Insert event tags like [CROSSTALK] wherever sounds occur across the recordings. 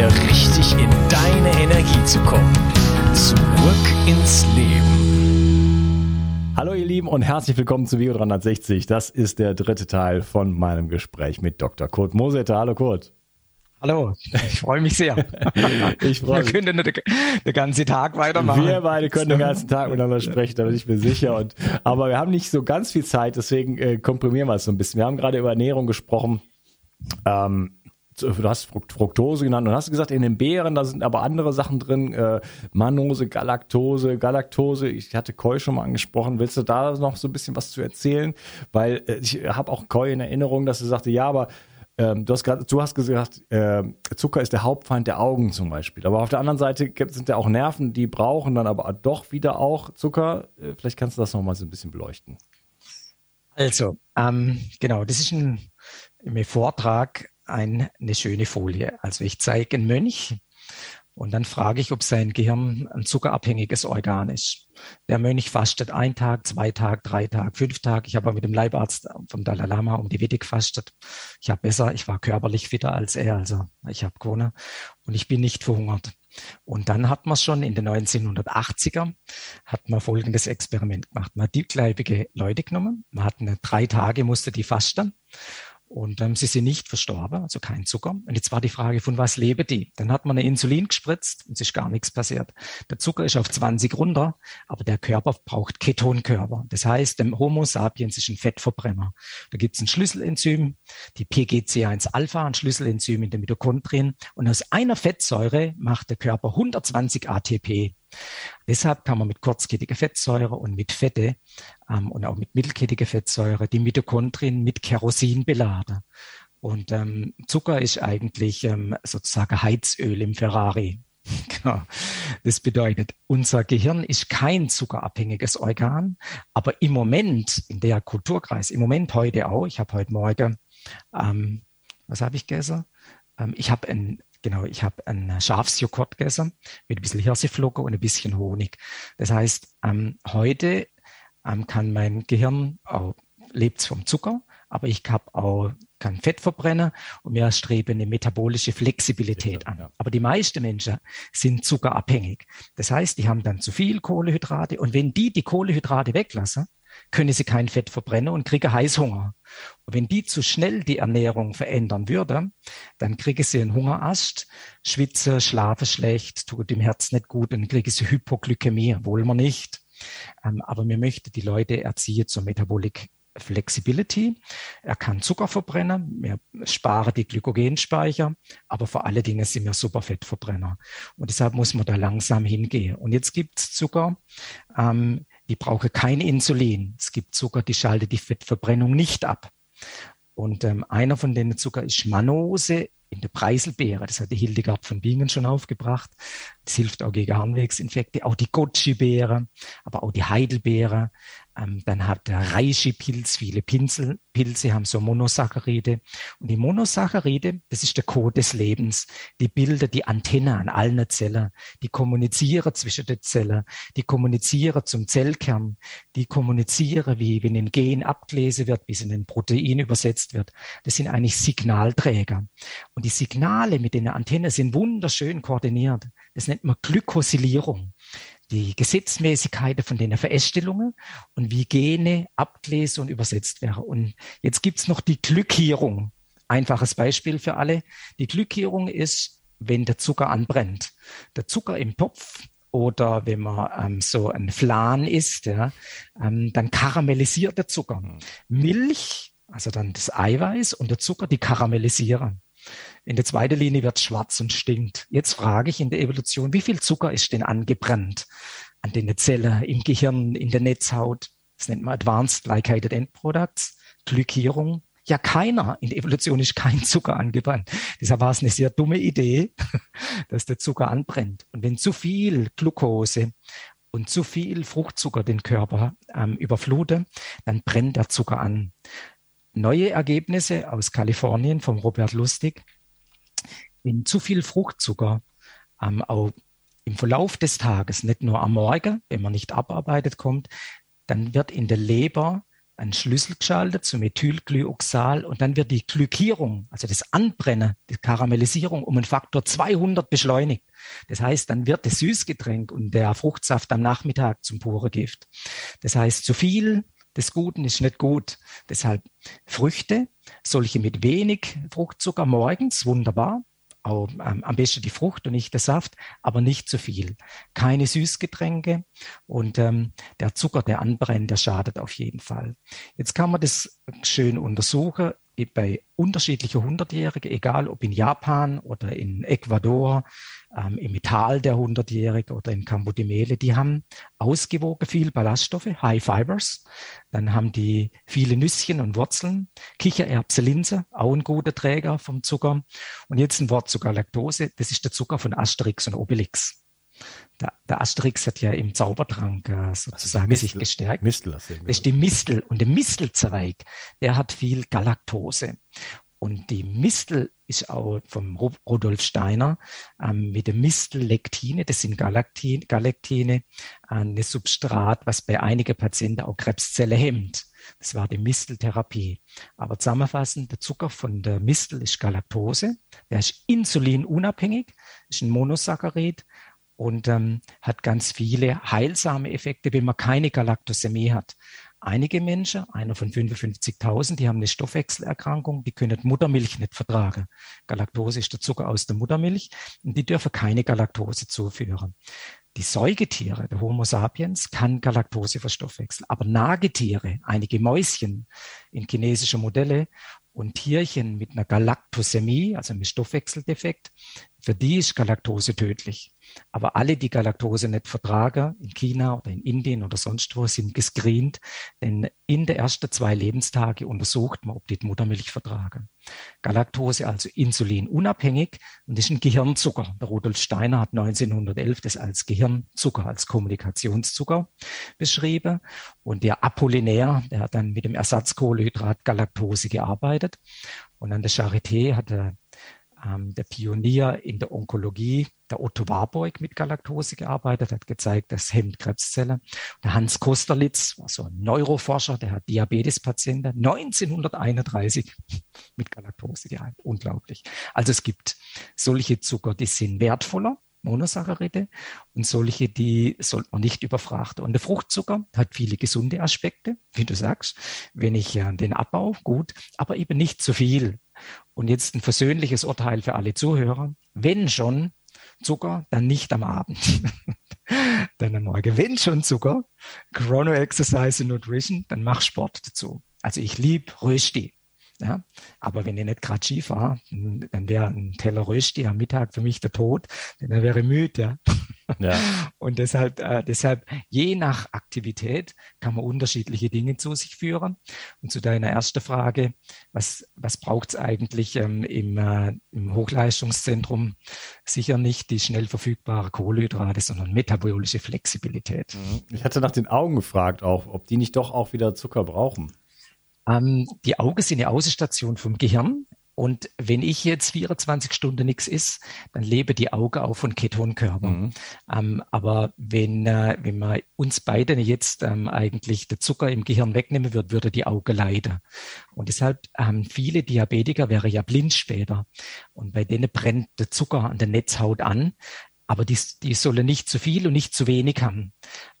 wieder richtig in deine Energie zu kommen. Zurück ins Leben. Hallo ihr Lieben und herzlich willkommen zu Video 360. Das ist der dritte Teil von meinem Gespräch mit Dr. Kurt Moseter. Hallo Kurt. Hallo, ich freue mich sehr. [LAUGHS] ich freue mich. Wir können den, den ganzen Tag weitermachen. Wir beide können den ganzen Tag miteinander sprechen, da bin ich mir sicher. Und, aber wir haben nicht so ganz viel Zeit, deswegen äh, komprimieren wir es so ein bisschen. Wir haben gerade über Ernährung gesprochen. Ähm, du hast Fructose genannt und hast gesagt, in den Beeren, da sind aber andere Sachen drin, äh, Manose, Galaktose, Galaktose, ich hatte Koi schon mal angesprochen, willst du da noch so ein bisschen was zu erzählen? Weil äh, ich habe auch Koi in Erinnerung, dass du sagte, ja, aber ähm, du, hast grad, du hast gesagt, äh, Zucker ist der Hauptfeind der Augen zum Beispiel. Aber auf der anderen Seite gibt, sind ja auch Nerven, die brauchen dann aber doch wieder auch Zucker. Äh, vielleicht kannst du das noch mal so ein bisschen beleuchten. Also, ähm, genau, das ist ein im Vortrag ein, eine schöne Folie. Also ich zeige einen Mönch und dann frage ich, ob sein Gehirn ein zuckerabhängiges Organ ist. Der Mönch fastet ein Tag, zwei Tag, drei Tag, fünf Tage. Ich habe mit dem Leibarzt vom Dalai Lama um die Wette gefastet. Ich habe besser, ich war körperlich fitter als er, also ich habe gewonnen und ich bin nicht verhungert. Und dann hat man schon in den 1980er hat man folgendes Experiment gemacht. Man hat dickleibige Leute genommen. Man hat eine drei Tage musste die fasten und ähm, sie sind nicht verstorben, also kein Zucker. Und jetzt war die Frage, von was leben die? Dann hat man eine Insulin gespritzt und es ist gar nichts passiert. Der Zucker ist auf 20 runter, aber der Körper braucht Ketonkörper. Das heißt, dem Homo sapiens ist ein Fettverbrenner. Da gibt es ein Schlüsselenzym, die PGC1-Alpha, ein Schlüsselenzym in den Mitochondrien. Und aus einer Fettsäure macht der Körper 120 ATP. Deshalb kann man mit kurzkettiger Fettsäure und mit Fette ähm, und auch mit mittelkettiger Fettsäure die Mitochondrien mit Kerosin beladen. Und ähm, Zucker ist eigentlich ähm, sozusagen Heizöl im Ferrari. [LAUGHS] Genau. Das bedeutet, unser Gehirn ist kein zuckerabhängiges Organ, aber im Moment, in der Kulturkreis, im Moment heute auch, ich habe heute Morgen, ähm, was habe ich gegessen? Ähm, ich habe ein Genau, ich habe einen Schafsjoghurt gegessen mit ein bisschen Hirseflocke und ein bisschen Honig. Das heißt, ähm, heute ähm, kann mein Gehirn auch, lebt vom Zucker, aber ich habe auch kann Fett verbrennen und wir streben eine metabolische Flexibilität an. Aber die meisten Menschen sind zuckerabhängig. Das heißt, die haben dann zu viel Kohlehydrate und wenn die die Kohlehydrate weglassen, können sie kein Fett verbrennen und kriegen Heißhunger. Und wenn die zu schnell die Ernährung verändern würde, dann kriegen sie einen Hungerast, schwitze, schlafe schlecht, tut dem Herz nicht gut, dann kriegen sie Hypoglykämie, wollen wir nicht. Ähm, aber wir möchten die Leute erziehen zur Metabolik Flexibility. Er kann Zucker verbrennen, wir sparen die Glykogenspeicher, aber vor allen Dingen sind wir Superfettverbrenner. Und deshalb muss man da langsam hingehen. Und jetzt gibt es Zucker, ähm, die brauchen kein Insulin. Es gibt Zucker, die schaltet die Fettverbrennung nicht ab. Und ähm, einer von denen Zucker ist Manose in der Preiselbeere. Das hat die Hildegard von Bingen schon aufgebracht. Das hilft auch gegen Harnwegsinfekte. Auch die Goji-Beere, aber auch die Heidelbeere, ähm, dann hat der Reishi-Pilz, viele Pinsel, Pilze haben so Monosaccharide. Und die Monosaccharide, das ist der Code des Lebens. Die bilden die Antenne an allen Zellen. Die kommunizieren zwischen den Zellen. Die kommunizieren zum Zellkern. Die kommunizieren, wie wenn ein Gen abgelesen wird, bis in ein Protein übersetzt wird. Das sind eigentlich Signalträger. Die Signale mit den Antennen sind wunderschön koordiniert. Das nennt man Glykosylierung die Gesetzmäßigkeiten von den Verästelungen und wie Gene abgelesen und übersetzt werden. Und jetzt gibt's noch die Glückierung. Einfaches Beispiel für alle. Die Glückierung ist, wenn der Zucker anbrennt. Der Zucker im Topf oder wenn man ähm, so ein Flan isst, ja, ähm, dann karamellisiert der Zucker. Mhm. Milch, also dann das Eiweiß und der Zucker, die karamellisieren. In der zweiten Linie wird schwarz und stinkt. Jetzt frage ich in der Evolution, wie viel Zucker ist denn angebrannt an den Zellen, im Gehirn, in der Netzhaut? Das nennt man Advanced Glycated End Products, Glykierung. Ja, keiner. In der Evolution ist kein [LAUGHS] Zucker angebrannt. Deshalb war es eine sehr dumme Idee, [LAUGHS] dass der Zucker anbrennt. Und wenn zu viel Glucose und zu viel Fruchtzucker den Körper ähm, überflute, dann brennt der Zucker an. Neue Ergebnisse aus Kalifornien vom Robert Lustig wenn zu viel Fruchtzucker ähm, auch im Verlauf des Tages, nicht nur am Morgen, wenn man nicht abarbeitet kommt, dann wird in der Leber ein Schlüssel geschaltet zu Methylglyoxal und dann wird die Glykierung, also das Anbrennen, die Karamellisierung um einen Faktor 200 beschleunigt. Das heißt, dann wird das Süßgetränk und der Fruchtsaft am Nachmittag zum pure Gift. Das heißt, zu viel des Guten ist nicht gut. Deshalb Früchte, solche mit wenig Fruchtzucker morgens, wunderbar auch, ähm, am besten die Frucht und nicht der Saft, aber nicht zu viel. Keine Süßgetränke und ähm, der Zucker, der anbrennt, der schadet auf jeden Fall. Jetzt kann man das schön untersuchen bei unterschiedlichen Hundertjährigen, egal ob in Japan oder in Ecuador, ähm, im Metall der Hundertjährige oder in Cambodimele, die haben ausgewogen viel Ballaststoffe, High Fibers. Dann haben die viele Nüsschen und Wurzeln, Kichererbse, Linse, auch ein guter Träger vom Zucker. Und jetzt ein Wort zu Galaktose, das ist der Zucker von Asterix und Obelix. Der, der Asterix hat ja im Zaubertrank äh, sozusagen Mistel, sich gestärkt. Mistel, das ist die Mistel. Und der Mistelzweig, der hat viel Galaktose. Und die Mistel ist auch vom Rudolf Steiner ähm, mit der Mistellektine, das sind Galaktine, Galaktine, ein Substrat, was bei einigen Patienten auch Krebszelle hemmt. Das war die Misteltherapie. Aber zusammenfassend, der Zucker von der Mistel ist Galaktose, der ist insulinunabhängig, ist ein Monosaccharid und ähm, hat ganz viele heilsame Effekte, wenn man keine Galaktosämie hat. Einige Menschen, einer von 55.000, die haben eine Stoffwechselerkrankung, die können Muttermilch nicht vertragen. Galaktose ist der Zucker aus der Muttermilch und die dürfen keine Galaktose zuführen. Die Säugetiere, der Homo sapiens, kann Galaktose verstoffwechseln, aber Nagetiere, einige Mäuschen in chinesische Modelle und Tierchen mit einer Galaktosämie, also mit Stoffwechseldefekt, für die ist Galaktose tödlich. Aber alle, die Galaktose nicht vertragen, in China oder in Indien oder sonst wo, sind gescreent, denn in der ersten zwei Lebenstage untersucht man, ob die, die Muttermilch vertragen. Galaktose also insulinunabhängig und ist ein Gehirnzucker. Der Rudolf Steiner hat 1911 das als Gehirnzucker, als Kommunikationszucker beschrieben. Und der Apollinaire, der hat dann mit dem Ersatzkohlehydrat Galaktose gearbeitet. Und an der Charité hat er ähm, der Pionier in der Onkologie, der Otto Warburg, mit Galaktose gearbeitet, hat gezeigt, das hemmt Krebszellen. Der Hans Kosterlitz war so ein Neuroforscher, der hat Diabetespatienten 1931 [LAUGHS] mit Galaktose geheilt. Unglaublich. Also es gibt solche Zucker, die sind wertvoller, Monosaccharide und solche, die sollte man nicht überfrachten. Und der Fruchtzucker hat viele gesunde Aspekte, wie du sagst, wenn ich äh, den Abbau, gut, aber eben nicht zu viel. Und jetzt ein versöhnliches Urteil für alle Zuhörer. Wenn schon Zucker, dann nicht am Abend. [LAUGHS] dann am Morgen. Wenn schon Zucker, Chrono Exercise und Nutrition, dann mach Sport dazu. Also ich liebe Rösti. Ja, aber wenn ich nicht gerade Ski fahre, dann wäre ein Teller Rösti am Mittag für mich der Tod, denn dann wäre ich müde. Ja. Ja. [LAUGHS] Und deshalb, äh, deshalb, je nach Aktivität kann man unterschiedliche Dinge zu sich führen. Und zu deiner ersten Frage, was, was braucht es eigentlich ähm, im, äh, im Hochleistungszentrum? Sicher nicht die schnell verfügbare Kohlenhydrate, sondern metabolische Flexibilität. Mhm. Ich hatte nach den Augen gefragt auch, ob die nicht doch auch wieder Zucker brauchen. Ähm, die Augen sind eine Außenstation vom Gehirn. Und wenn ich jetzt 24 Stunden nichts isst, dann lebe die Augen auch von Ketonkörper. Mhm. Ähm, aber wenn, äh, wenn man uns beide jetzt ähm, eigentlich der Zucker im Gehirn wegnehmen würde, würde die Augen leiden. Und deshalb haben viele Diabetiker, wäre ja blind später. Und bei denen brennt der Zucker an der Netzhaut an. Aber die, die sollen nicht zu viel und nicht zu wenig haben.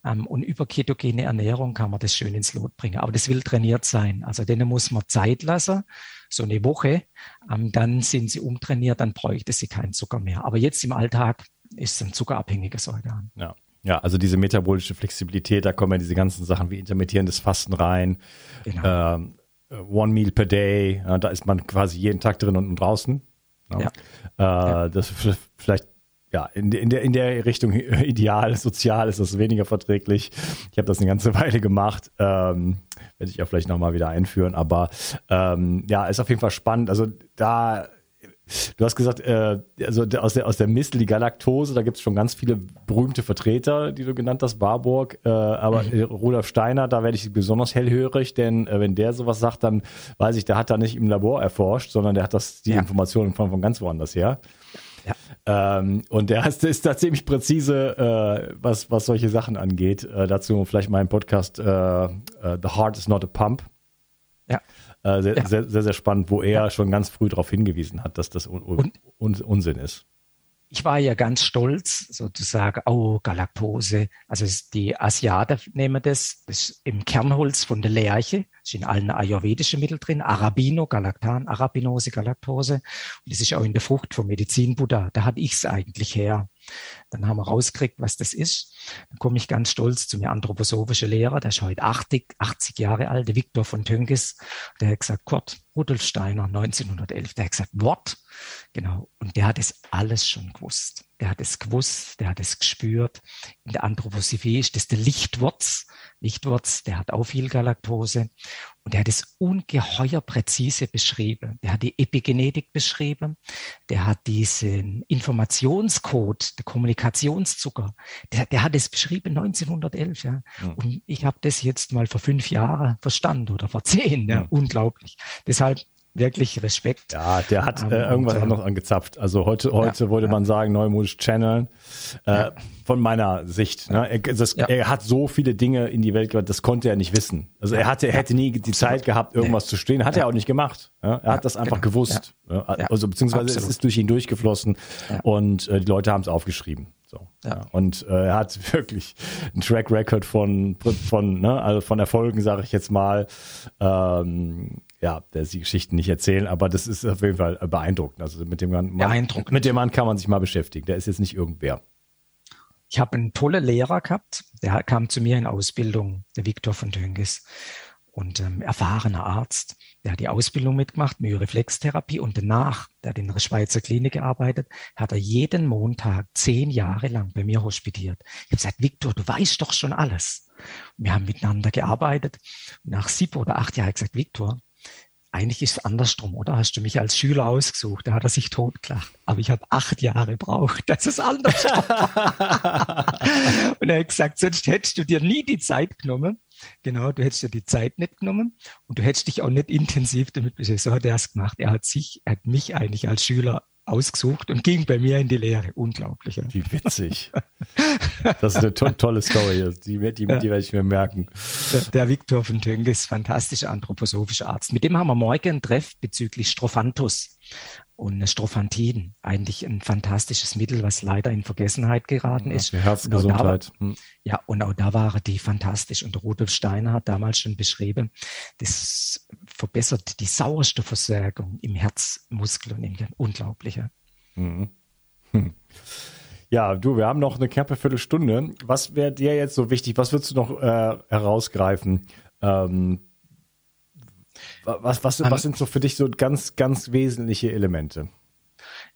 Ähm, und über ketogene Ernährung kann man das schön ins Lot bringen. Aber das will trainiert sein. Also denen muss man Zeit lassen, so eine Woche. Ähm, dann sind sie umtrainiert, dann bräuchte sie keinen Zucker mehr. Aber jetzt im Alltag ist es ein zuckerabhängiger Säugean. Ja. Ja, also diese metabolische Flexibilität, da kommen ja diese ganzen Sachen wie intermittierendes Fasten rein. Genau. Ähm, One Meal per Day, da ist man quasi jeden Tag drin und draußen. Ja. ja. Äh, ja. Das vielleicht ja, in, in, der, in der Richtung [LAUGHS] ideal, sozial ist das weniger verträglich. Ich habe das eine ganze [LAUGHS] Weile gemacht. Ähm, werde ich ja vielleicht nochmal wieder einführen. Aber ähm, ja, ist auf jeden Fall spannend. Also da, du hast gesagt, äh, also aus der, aus der Mistel, die Galaktose, da gibt es schon ganz viele berühmte Vertreter, die du genannt hast, Warburg. Äh, aber mhm. Rudolf Steiner, da werde ich besonders hellhörig, denn äh, wenn der sowas sagt, dann weiß ich, der hat da nicht im Labor erforscht, sondern der hat das, die ja. Informationen von, von ganz woanders her. Ja. Ähm, und der ist, ist da ziemlich präzise, äh, was, was solche Sachen angeht. Äh, dazu vielleicht mal ein Podcast äh, äh, The Heart is not a Pump. Ja. Äh, sehr, ja. sehr, sehr, sehr, spannend, wo er ja. schon ganz früh darauf hingewiesen hat, dass das un un Unsinn ist ich war ja ganz stolz, sozusagen, oh, Galaktose. Also die Asiaten nehmen das, das ist im Kernholz von der Lerche, ist in allen ayurvedischen Mitteln drin, Arabino, Galaktan, Arabinose, Galaktose. Und das ist auch in der Frucht vom Medizin-Buddha. Da hatte ich es eigentlich her. Dann haben wir rausgekriegt, was das ist. Dann komme ich ganz stolz zu mir anthroposophischen Lehrer, der ist heute 80, 80 Jahre alt, der Viktor von Tönges. Der hat gesagt, Kurt, Rudolf Steiner, 1911. Der hat gesagt, what? Genau. Und der hat es alles schon gewusst. Der hat es gewusst, der hat es gespürt. In der Anthroposophie ist das der Lichtwurz. Lichtwurz, der hat auch viel Galaktose. Und der hat es ungeheuer präzise beschrieben. Der hat die Epigenetik beschrieben. Der hat diesen Informationscode, der Kommunikationszucker, der, der hat es beschrieben 1911. Ja. Mhm. Und ich habe das jetzt mal vor fünf Jahren verstanden oder vor zehn. Ja. Mhm. Unglaublich. Deshalb wirklich Respekt. Ja, der hat äh, irgendwas und, anderes angezapft. Also heute, heute ja, würde ja. man sagen, neumodisch channeln. Äh, ja. Von meiner Sicht. Ne? Er, das, er, hat so viele Dinge in die Welt gebracht, das konnte er nicht wissen. Also er hatte, er hätte nie die Zeit gehabt, irgendwas zu stehen. Hat er auch nicht gemacht. Er hat das einfach genau. gewusst. Also beziehungsweise Absolut. es ist durch ihn durchgeflossen und äh, die Leute haben es aufgeschrieben. So, ja. Und äh, er hat [LAUGHS] wirklich einen Track Record von, von, ne, also von Erfolgen, sage ich jetzt mal. Ähm, ja, der ist die Geschichten nicht erzählen, aber das ist auf jeden Fall beeindruckend. Also mit dem Mann, beeindruckend. mit dem Mann kann man sich mal beschäftigen. Der ist jetzt nicht irgendwer. Ich habe einen tollen Lehrer gehabt, der kam zu mir in Ausbildung, der Viktor von Döngis. Und ähm, erfahrener Arzt, der hat die Ausbildung mitgemacht, Myoreflextherapie und danach, der hat in der Schweizer Klinik gearbeitet, hat er jeden Montag zehn Jahre lang bei mir hospitiert. Ich habe gesagt, Viktor, du weißt doch schon alles. wir haben miteinander gearbeitet. Und nach sieben oder acht Jahren habe ich gesagt, Viktor, eigentlich ist es andersrum, oder? Hast du mich als Schüler ausgesucht? Da hat er sich totgelacht. Aber ich habe acht Jahre braucht. [LAUGHS] Das ist andersrum. [LAUGHS] und er hat gesagt, sonst hättest du dir nie die Zeit genommen. Genau, du hättest dir die Zeit nicht genommen und du hättest dich auch nicht intensiv damit beschäftigt. So hat er es gemacht. Er hat sich, er hat mich eigentlich als Schüler ausgesucht und ging bei mir in die Lehre. Unglaublich. Ja. Wie witzig. Das ist eine to tolle Story. Die, die, die, ja. werde ich mir merken. Der, der Viktor von Tönges, fantastischer anthroposophischer Arzt. Mit dem haben wir morgen einen Treff bezüglich Strophanthus und Strophantin. Eigentlich ein fantastisches Mittel, was leider in Vergessenheit geraten ist. Die Herzgesundheit. Und war, hm. ja, und auch da waren die fantastisch. Und Rudolf Steiner hat damals schon beschrieben, das verbessert die Sauerstoffversorgung im Herzmuskel und im Gehirn. Unglaubliche. Mhm. Hm. Ja, du, wir haben noch eine knappe Viertelstunde. Was wäre dir jetzt so wichtig? Was würdest du noch äh, herausgreifen? Ähm, was, was, was sind so für dich so ganz, ganz wesentliche Elemente?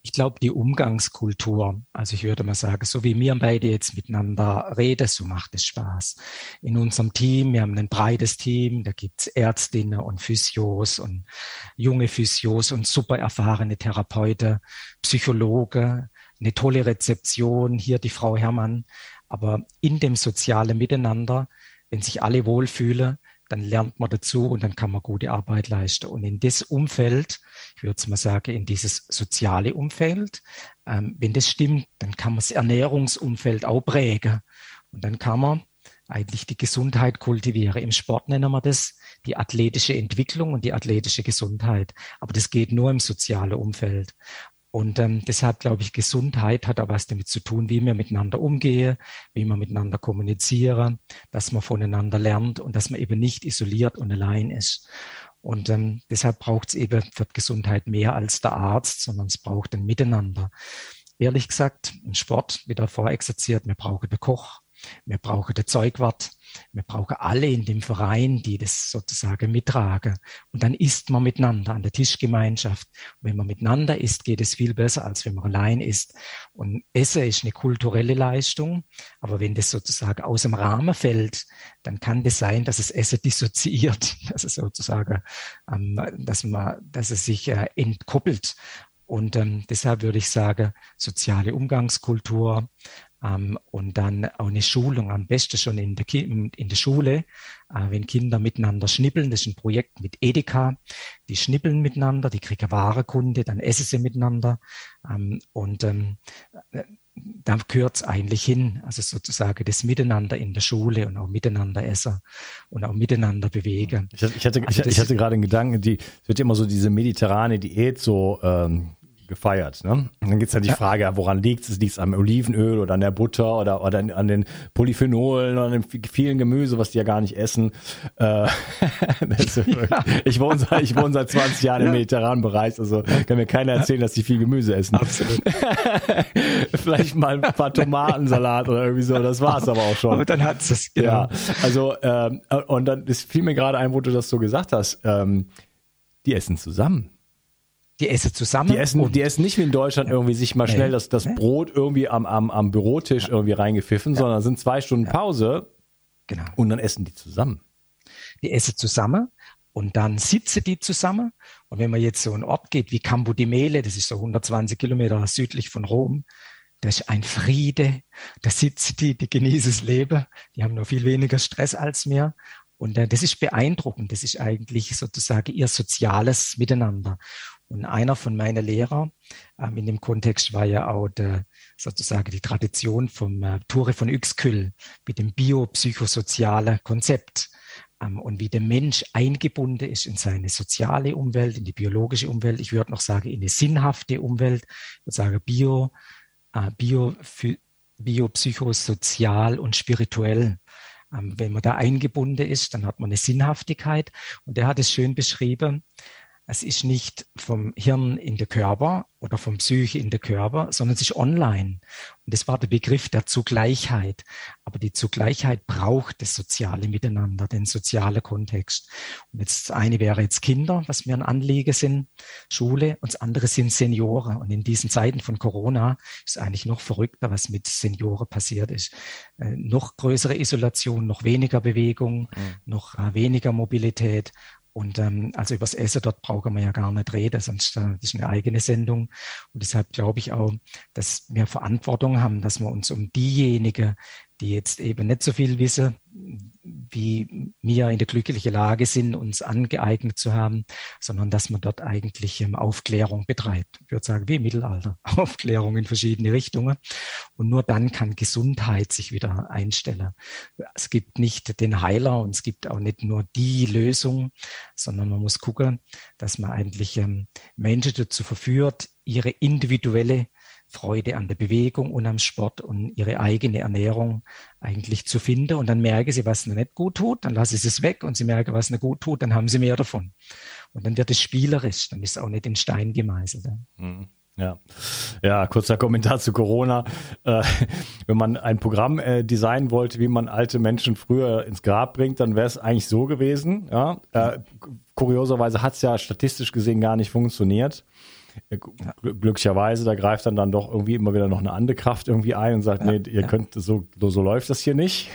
ich glaube, die Umgangskultur, also ich würde mal sagen, so wie wir beide jetzt miteinander reden, so macht es Spaß. In unserem Team, wir haben ein breites Team, da gibt's Ärztinnen und Physios und junge Physios und super erfahrene Therapeuten, Psychologe, eine tolle Rezeption, hier die Frau Herrmann. Aber in dem sozialen Miteinander, wenn sich alle wohlfühlen, dann lernt man dazu und dann kann man gute Arbeit leisten. Und in das Umfeld, ich würde mal sagen, in dieses soziale Umfeld, ähm, wenn das stimmt, dann kann man das Ernährungsumfeld auch prägen. Und dann kann man eigentlich die Gesundheit kultivieren. Im Sport nennen wir das die athletische Entwicklung und die athletische Gesundheit. Aber das geht nur im sozialen Umfeld. Und ähm, deshalb glaube ich, Gesundheit hat auch was damit zu tun, wie wir miteinander umgehen, wie wir miteinander kommunizieren, dass man voneinander lernt und dass man eben nicht isoliert und allein ist. Und ähm, deshalb braucht es eben für Gesundheit mehr als der Arzt, sondern es braucht ein Miteinander. Ehrlich gesagt, im Sport, wie davor exerziert, wir brauchen den Koch, wir brauchen den Zeugwart, wir brauchen alle in dem Verein, die das sozusagen mittragen. Und dann isst man miteinander an der Tischgemeinschaft. Und wenn man miteinander isst, geht es viel besser, als wenn man allein isst. Und Essen ist eine kulturelle Leistung. Aber wenn das sozusagen aus dem Rahmen fällt, dann kann das sein, dass es Essen dissoziiert, [LAUGHS] dass es sozusagen, ähm, dass man, dass es sich äh, entkoppelt. Und ähm, deshalb würde ich sagen, soziale Umgangskultur, ähm, und dann auch eine Schulung, am besten schon in der, in der Schule, äh, wenn Kinder miteinander schnippeln. Das ist ein Projekt mit Edeka. Die schnippeln miteinander, die kriegen Warekunde, dann essen sie miteinander. Ähm, und ähm, äh, da gehört es eigentlich hin, also sozusagen das Miteinander in der Schule und auch miteinander essen und auch miteinander bewegen. Ich hatte, ich hatte, also ich hatte gerade einen Gedanken, die es wird immer so diese mediterrane Diät so ähm, gefeiert. Ne? Und dann gibt es ja die Frage, woran liegt es? Liegt es am Olivenöl oder an der Butter oder, oder an den Polyphenolen oder an dem vielen Gemüse, was die ja gar nicht essen? Äh, [LAUGHS] ja. ich, wohne seit, ich wohne seit 20 Jahren ja. im mediterranen Bereich, also kann mir keiner erzählen, dass die viel Gemüse essen. Absolut. [LAUGHS] Vielleicht mal ein paar Tomatensalat oder irgendwie so, das war es aber auch schon. Aber dann hat es genau. Ja, also ähm, und dann ist fiel mir gerade ein, wo du das so gesagt hast, ähm, die essen zusammen. Die essen zusammen. Die essen, die essen nicht wie in Deutschland irgendwie sich mal schnell das, das Brot irgendwie am, am, am Bürotisch irgendwie reingepfiffen, sondern sind zwei Stunden Pause. Genau. Und dann essen die zusammen. Die essen zusammen und dann sitzen die zusammen. Und wenn man jetzt so einen Ort geht wie Campo di Mele, das ist so 120 Kilometer südlich von Rom, das ist ein Friede. Da sitzen die, die genießen das Leben. Die haben noch viel weniger Stress als mir. Und äh, das ist beeindruckend. Das ist eigentlich sozusagen ihr soziales Miteinander. Und einer von meinen Lehrern ähm, in dem Kontext war ja auch der, sozusagen die Tradition vom äh, Ture von Uexküll mit dem biopsychosozialen Konzept ähm, und wie der Mensch eingebunden ist in seine soziale Umwelt, in die biologische Umwelt. Ich würde noch sagen, in eine sinnhafte Umwelt. Ich würde sagen, bio, äh, bio, biopsychosozial und spirituell. Ähm, wenn man da eingebunden ist, dann hat man eine Sinnhaftigkeit. Und er hat es schön beschrieben, es ist nicht vom Hirn in der Körper oder vom Psyche in der Körper, sondern es ist online. Und das war der Begriff der Zugleichheit. Aber die Zugleichheit braucht das soziale Miteinander, den sozialen Kontext. Und jetzt das eine wäre jetzt Kinder, was mir ein Anliegen sind, Schule, und das andere sind Senioren. Und in diesen Zeiten von Corona ist eigentlich noch verrückter, was mit Senioren passiert ist. Äh, noch größere Isolation, noch weniger Bewegung, mhm. noch äh, weniger Mobilität. Und ähm, also übers Essen dort brauchen wir ja gar nicht reden, sonst äh, das ist eine eigene Sendung. Und deshalb glaube ich auch, dass wir Verantwortung haben, dass wir uns um diejenigen, die jetzt eben nicht so viel wissen, wie wir in der glücklichen Lage sind, uns angeeignet zu haben, sondern dass man dort eigentlich ähm, Aufklärung betreibt. Ich würde sagen, wie im Mittelalter. [LAUGHS] Aufklärung in verschiedene Richtungen. Und nur dann kann Gesundheit sich wieder einstellen. Es gibt nicht den Heiler und es gibt auch nicht nur die Lösung, sondern man muss gucken, dass man eigentlich ähm, Menschen dazu verführt, ihre individuelle Freude an der Bewegung und am Sport und ihre eigene Ernährung eigentlich zu finden. Und dann merken sie, was ihnen nicht gut tut, dann lassen sie es weg und sie merken, was ihnen gut tut, dann haben sie mehr davon. Und dann wird es spielerisch, dann ist es auch nicht in Stein gemeißelt. Mhm. Ja, ja, kurzer Kommentar zu Corona. Äh, wenn man ein Programm äh, designen wollte, wie man alte Menschen früher ins Grab bringt, dann wäre es eigentlich so gewesen. Ja? Äh, kurioserweise hat es ja statistisch gesehen gar nicht funktioniert. Äh, glücklicherweise, da greift dann dann doch irgendwie immer wieder noch eine andere Kraft irgendwie ein und sagt, ja, nee, ihr ja. könnt, so, so läuft das hier nicht.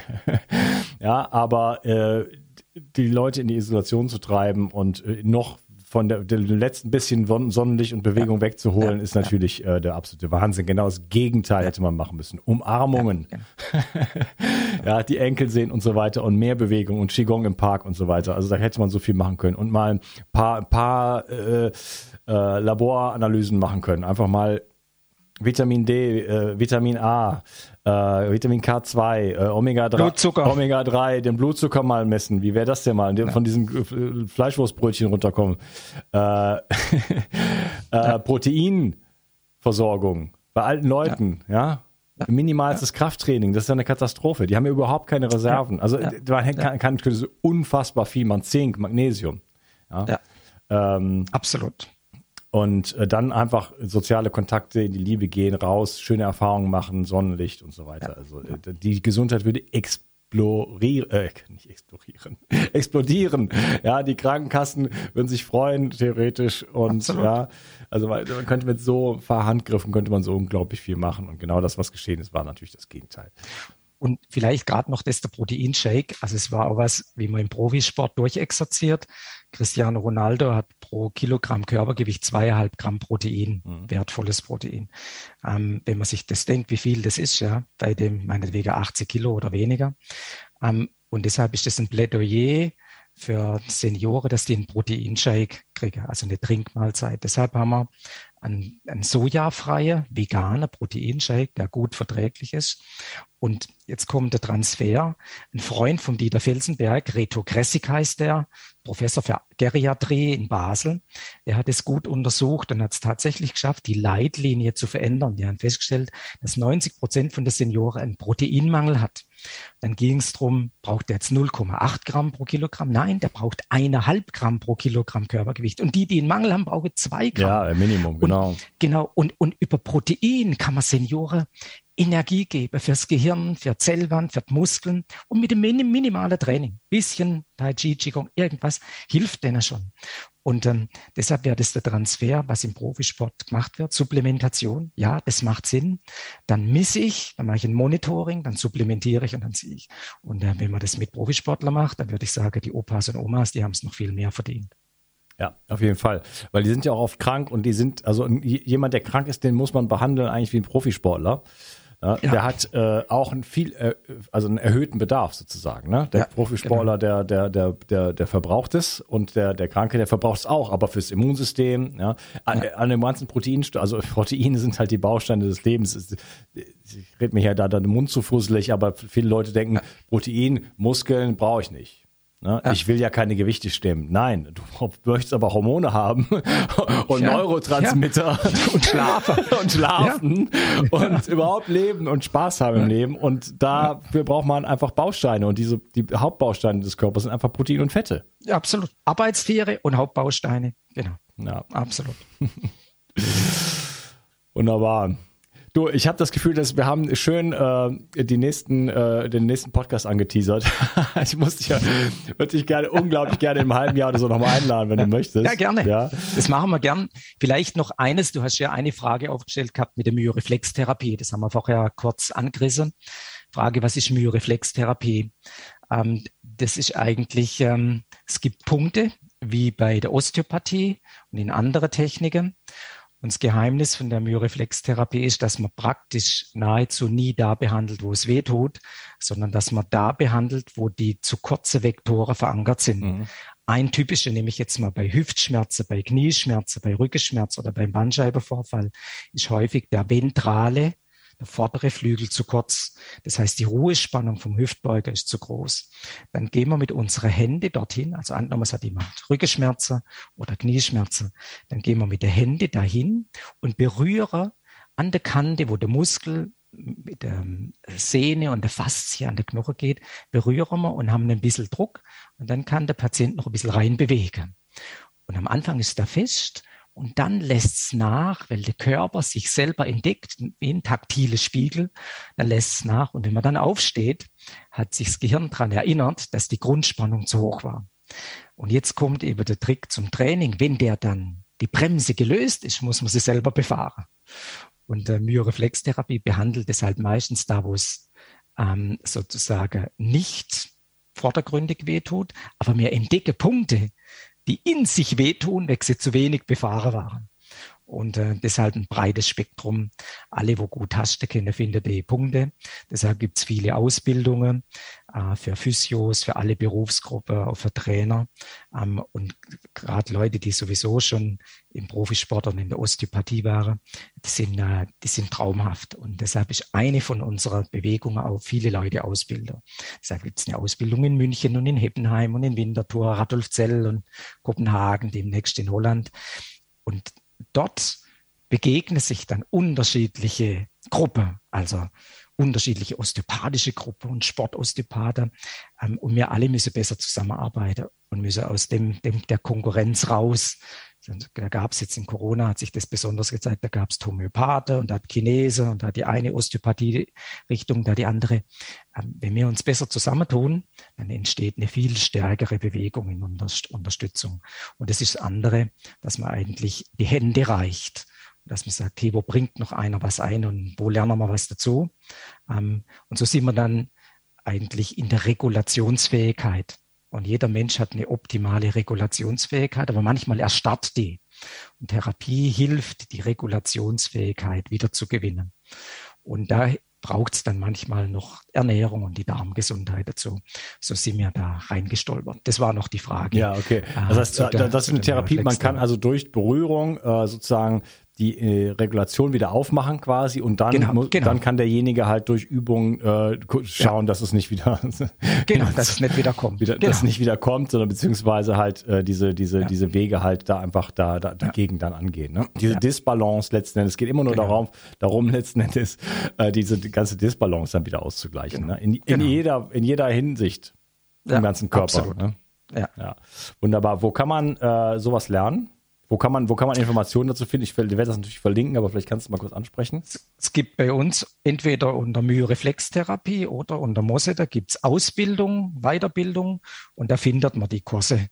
[LAUGHS] ja, aber äh, die Leute in die Isolation zu treiben und äh, noch von der, dem letzten bisschen Sonnenlicht und Bewegung ja. wegzuholen, ja. ist natürlich äh, der absolute Wahnsinn. Genau das Gegenteil hätte man machen müssen. Umarmungen. Ja, [LAUGHS] genau. ja, die Enkel sehen und so weiter und mehr Bewegung und Qigong im Park und so weiter. Also da hätte man so viel machen können und mal ein paar, ein paar äh, äh, Laboranalysen machen können. Einfach mal Vitamin D, äh, Vitamin A, äh, Vitamin K2, äh, Omega 3, Blutzucker. Omega 3, den Blutzucker mal messen. Wie wäre das denn mal? Ja. Von diesen äh, Fleischwurstbrötchen runterkommen. Äh, [LAUGHS] äh, ja. Proteinversorgung bei alten Leuten, ja. ja? Minimalstes Krafttraining, das ist ja eine Katastrophe. Die haben ja überhaupt keine Reserven. Also man kann, kann unfassbar viel, man Zink, Magnesium. Ja. Ähm, Absolut. Und äh, dann einfach soziale Kontakte in die Liebe gehen, raus, schöne Erfahrungen machen, Sonnenlicht und so weiter. Ja. Also äh, die Gesundheit würde explorieren, äh, nicht explorieren, [LAUGHS] explodieren. Ja, die Krankenkassen würden sich freuen, theoretisch. Und Absolut. ja, also man, man könnte mit so Verhandgriffen könnte man so unglaublich viel machen. Und genau das, was geschehen ist, war natürlich das Gegenteil. Und vielleicht gerade noch das der Proteinshake. Also es war auch was, wie man im Profisport durchexerziert. Cristiano Ronaldo hat pro Kilogramm Körpergewicht zweieinhalb Gramm Protein, mhm. wertvolles Protein. Ähm, wenn man sich das denkt, wie viel das ist, ja, bei dem meinetwegen 80 Kilo oder weniger. Ähm, und deshalb ist das ein Plädoyer für Senioren, dass die einen Proteinshake kriegen, also eine Trinkmahlzeit. Deshalb haben wir einen, einen sojafreie, veganer Proteinshake, der gut verträglich ist. Und jetzt kommt der Transfer. Ein Freund von Dieter Felsenberg, Reto Kressig heißt der, Professor für Geriatrie in Basel. Er hat es gut untersucht und hat es tatsächlich geschafft, die Leitlinie zu verändern. Die haben festgestellt, dass 90 Prozent von den Senioren einen Proteinmangel hat. Dann ging es darum, braucht er jetzt 0,8 Gramm pro Kilogramm? Nein, der braucht eineinhalb Gramm pro Kilogramm Körpergewicht. Und die, die einen Mangel haben, brauchen zwei Gramm. Ja, Minimum, genau. Und, genau. Und, und über Protein kann man Senioren Energie geben fürs Gehirn, für Zellwand, für Muskeln und mit dem minimalen Training, bisschen Tai Chi, Qigong, irgendwas hilft denen schon. Und ähm, deshalb wäre das der Transfer, was im Profisport gemacht wird. Supplementation, ja, das macht Sinn. Dann misse ich, dann mache ich ein Monitoring, dann supplementiere ich und dann ziehe ich. Und äh, wenn man das mit Profisportler macht, dann würde ich sagen, die Opas und Omas, die haben es noch viel mehr verdient. Ja, auf jeden Fall. Weil die sind ja auch oft krank und die sind, also jemand, der krank ist, den muss man behandeln eigentlich wie ein Profisportler. Ja, ja. Der hat äh, auch einen viel, äh, also einen erhöhten Bedarf sozusagen. Ne? Der ja, Profisportler, genau. der, der, der, der, der verbraucht es und der, der Kranke, der verbraucht es auch, aber fürs Immunsystem, ja. An, an dem ganzen Protein, also [LAUGHS] Proteine sind halt die Bausteine des Lebens. Ich rede mir ja da den Mund zu fusselig, aber viele Leute denken, Protein, Muskeln brauche ich nicht. Ne? Ja. Ich will ja keine Gewichte stemmen. Nein, du [LAUGHS] möchtest aber Hormone haben [LAUGHS] und ja. Neurotransmitter ja. [LAUGHS] und schlafen und schlafen und überhaupt leben und Spaß haben im Leben. Und dafür braucht man einfach Bausteine und diese die Hauptbausteine des Körpers sind einfach Protein und Fette. Ja, absolut. Arbeitstiere und Hauptbausteine. Genau. Ja, absolut. Wunderbar. Du, ich habe das Gefühl, dass wir haben schön äh, die nächsten, äh, den nächsten Podcast angeteasert. [LAUGHS] ich muss dich ja, würde dich gerne, unglaublich gerne im halben Jahr oder so nochmal einladen, wenn du möchtest. Ja, gerne. Ja. Das machen wir gern. Vielleicht noch eines, du hast ja eine Frage aufgestellt gehabt mit der Myoreflextherapie. Das haben wir vorher kurz angerissen. Frage, was ist Myoreflextherapie? Ähm, das ist eigentlich, ähm, es gibt Punkte, wie bei der Osteopathie und in andere Techniken. Und das Geheimnis von der Myoreflextherapie ist, dass man praktisch nahezu nie da behandelt, wo es weh tut, sondern dass man da behandelt, wo die zu kurze Vektoren verankert sind. Mhm. Ein typischer, nehme ich jetzt mal bei Hüftschmerzen, bei Knieschmerzen, bei Rückenschmerzen oder beim Bandscheibenvorfall, ist häufig der ventrale der vordere Flügel zu kurz. Das heißt, die Ruhespannung vom Hüftbeuger ist zu groß. Dann gehen wir mit unseren Händen dorthin. Also angenommen, es hat jemand Rückenschmerzen oder Knieschmerzen. Dann gehen wir mit der Hände dahin und berühren an der Kante, wo der Muskel mit der Sehne und der Faszie an der Knoche geht, berühren wir und haben ein bisschen Druck. Und dann kann der Patient noch ein bisschen rein bewegen. Und am Anfang ist er fest und dann lässt es nach, weil der Körper sich selber entdeckt, wie ein taktiles Spiegel, dann lässt es nach. Und wenn man dann aufsteht, hat sich das Gehirn daran erinnert, dass die Grundspannung zu hoch war. Und jetzt kommt eben der Trick zum Training. Wenn der dann die Bremse gelöst ist, muss man sie selber befahren. Und äh, Myoreflextherapie behandelt es halt meistens da, wo es ähm, sozusagen nicht vordergründig wehtut, aber wir entdecken Punkte, die in sich wehtun, weil sie zu wenig befahren waren. Und äh, deshalb ein breites Spektrum. Alle, wo gut Taste kennen, finden die Punkte. Deshalb gibt's viele Ausbildungen äh, für Physios, für alle Berufsgruppen, auch für Trainer. Ähm, und gerade Leute, die sowieso schon im Profisport und in der Osteopathie waren, die sind, äh, die sind traumhaft. Und deshalb ist eine von unserer Bewegungen auch viele Leute Ausbilder. Deshalb gibt's eine Ausbildung in München und in Heppenheim und in Winterthur, Radolfzell und Kopenhagen, demnächst in Holland. Und dort begegnen sich dann unterschiedliche Gruppen, also unterschiedliche osteopathische Gruppen und Sportosteopathen. Ähm, und wir alle müssen besser zusammenarbeiten und müssen aus dem, dem der Konkurrenz raus. Da gab es jetzt in Corona, hat sich das besonders gezeigt, da gab es Homöopathe und da hat Chinese und da die eine Osteopathie-Richtung, da die andere. Ähm, wenn wir uns besser zusammentun, dann entsteht eine viel stärkere Bewegung in Unterstützung. Und das ist das andere, dass man eigentlich die Hände reicht dass man sagt, hey, wo bringt noch einer was ein und wo lernen wir was dazu? Ähm, und so sind wir dann eigentlich in der Regulationsfähigkeit. Und jeder Mensch hat eine optimale Regulationsfähigkeit, aber manchmal erstarrt die. Und Therapie hilft, die Regulationsfähigkeit wieder zu gewinnen. Und da braucht es dann manchmal noch Ernährung und die Darmgesundheit dazu. So sind wir da reingestolpert. Das war noch die Frage. Ja, okay. Das heißt, äh, das ist eine Therapie, man kann also durch Berührung äh, sozusagen die äh, Regulation wieder aufmachen quasi und dann, genau, muss, genau. dann kann derjenige halt durch Übung äh, schauen, ja. dass es nicht wieder [LAUGHS] genau, dass es nicht wieder kommt, wieder, genau. dass es nicht wieder kommt, sondern beziehungsweise halt äh, diese diese ja. diese Wege halt da einfach da, da dagegen ja. dann angehen. Ne? Diese Disbalance letzten Endes es geht immer nur genau. darum, darum letzten Endes äh, diese die ganze Disbalance dann wieder auszugleichen. Genau. Ne? In, in genau. jeder in jeder Hinsicht im ganzen Körper. Ne? Ja. ja. Wunderbar. Wo kann man äh, sowas lernen? Wo kann man, wo kann man Informationen dazu finden? Ich werde das natürlich verlinken, aber vielleicht kannst du mal kurz ansprechen. Es gibt bei uns entweder unter Myoreflextherapie oder unter Mosse, da gibt es Ausbildung, Weiterbildung und da findet man die Kurse.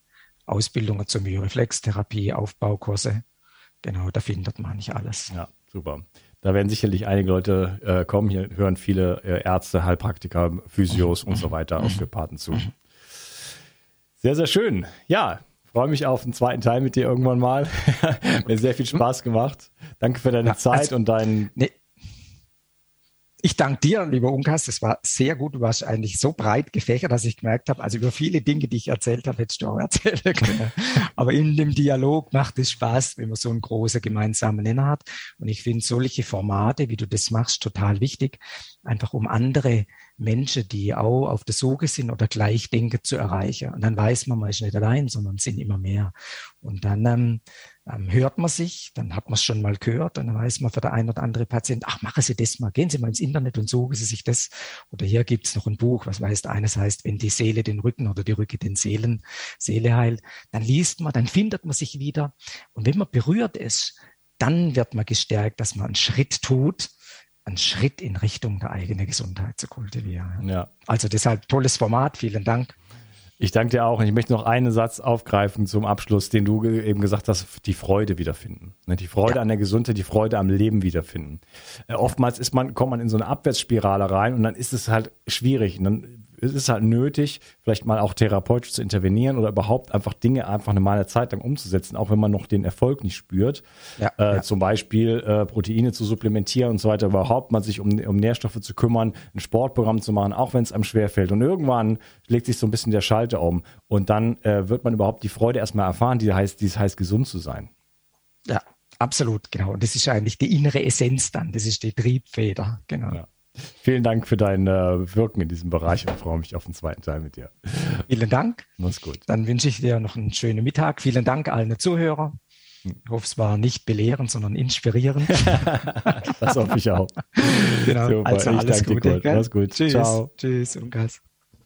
Ausbildungen zur Myoreflextherapie, Aufbaukurse. Genau, da findet man nicht alles. Ja, super. Da werden sicherlich einige Leute äh, kommen. Hier hören viele äh, Ärzte, Heilpraktiker, Physios und so weiter, Osteopathen zu. Sehr, sehr schön. Ja, freue mich auf den zweiten Teil mit dir irgendwann mal. [LAUGHS] Mir sehr viel Spaß gemacht. Danke für deine ja, Zeit also, und deinen. Nee. Ich danke dir, lieber Unkas. Das war sehr gut. Du warst eigentlich so breit gefächert, dass ich gemerkt habe, also über viele Dinge, die ich erzählt habe, hättest du auch [LAUGHS] erzählen können. Aber in dem Dialog macht es Spaß, wenn man so einen großen gemeinsamen Nenner hat. Und ich finde solche Formate, wie du das machst, total wichtig, einfach um andere Menschen, die auch auf der Suche sind oder gleich denken, zu erreichen. Und dann weiß man, man ist nicht allein, sondern sind immer mehr. Und dann ähm, ähm, hört man sich, dann hat man es schon mal gehört und dann weiß man für der ein oder andere Patient, ach, machen Sie das mal, gehen Sie mal ins Internet und suchen Sie sich das. Oder hier gibt's noch ein Buch, was weiß eines heißt, wenn die Seele den Rücken oder die Rücke den Seelen, Seele heilt. Dann liest man, dann findet man sich wieder. Und wenn man berührt ist, dann wird man gestärkt, dass man einen Schritt tut, einen Schritt in Richtung der eigenen Gesundheit zu kultivieren. Ja. Also deshalb tolles Format, vielen Dank. Ich danke dir auch. Und ich möchte noch einen Satz aufgreifen zum Abschluss, den du eben gesagt hast, die Freude wiederfinden. Ne, die Freude ja. an der Gesundheit, die Freude am Leben wiederfinden. Äh, oftmals ist man, kommt man in so eine Abwärtsspirale rein und dann ist es halt schwierig. Und dann es ist halt nötig, vielleicht mal auch therapeutisch zu intervenieren oder überhaupt einfach Dinge einfach eine mal Zeit lang umzusetzen, auch wenn man noch den Erfolg nicht spürt. Ja, äh, ja. Zum Beispiel äh, Proteine zu supplementieren und so weiter, überhaupt mal sich um, um Nährstoffe zu kümmern, ein Sportprogramm zu machen, auch wenn es einem schwerfällt. Und irgendwann legt sich so ein bisschen der Schalter um und dann äh, wird man überhaupt die Freude erstmal erfahren, die heißt, die heißt gesund zu sein. Ja, absolut, genau. Und das ist eigentlich die innere Essenz dann, das ist die Triebfeder, genau. Ja. Vielen Dank für dein äh, Wirken in diesem Bereich und freue mich auf den zweiten Teil mit dir. Vielen Dank. Mach's gut. Dann wünsche ich dir noch einen schönen Mittag. Vielen Dank allen Zuhörern. Ich hoffe, es war nicht belehrend, sondern inspirierend. [LAUGHS] das hoffe ich auch. Genau. Super. Also alles ich danke Gute. Dir, Mach's gut. Tschüss. Ciao. Tschüss und Gas.